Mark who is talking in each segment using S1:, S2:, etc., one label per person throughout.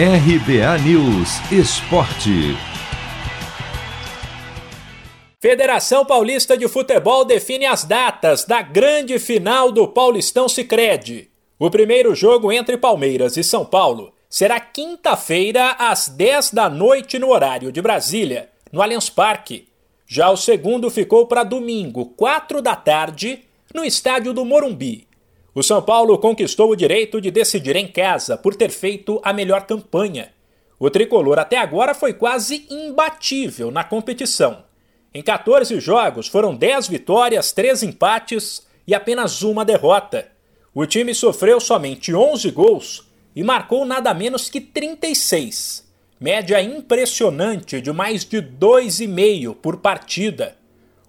S1: RBA News Esporte.
S2: Federação Paulista de Futebol define as datas da grande final do Paulistão Sicredi. O primeiro jogo entre Palmeiras e São Paulo será quinta-feira às 10 da noite no horário de Brasília, no Allianz Parque. Já o segundo ficou para domingo, 4 da tarde, no estádio do Morumbi. O São Paulo conquistou o direito de decidir em casa por ter feito a melhor campanha. O tricolor até agora foi quase imbatível na competição. Em 14 jogos foram 10 vitórias, 3 empates e apenas uma derrota. O time sofreu somente 11 gols e marcou nada menos que 36, média impressionante de mais de 2,5 por partida.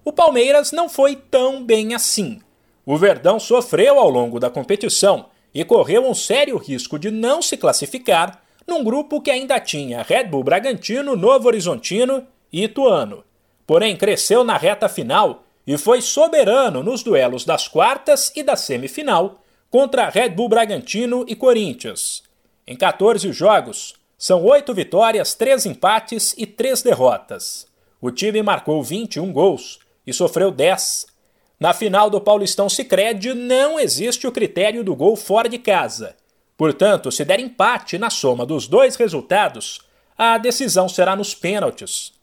S2: O Palmeiras não foi tão bem assim. O Verdão sofreu ao longo da competição e correu um sério risco de não se classificar num grupo que ainda tinha Red Bull Bragantino, Novo Horizontino e Ituano. Porém, cresceu na reta final e foi soberano nos duelos das quartas e da semifinal contra Red Bull Bragantino e Corinthians. Em 14 jogos, são 8 vitórias, 3 empates e 3 derrotas. O time marcou 21 gols e sofreu 10 na final do Paulistão Sicredi não existe o critério do gol fora de casa. Portanto, se der empate na soma dos dois resultados, a decisão será nos pênaltis.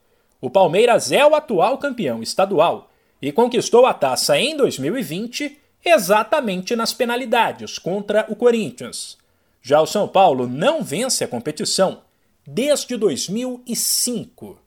S2: O Palmeiras é o atual campeão estadual e conquistou a taça em 2020 exatamente nas penalidades contra o Corinthians. Já o São Paulo não vence a competição desde 2005.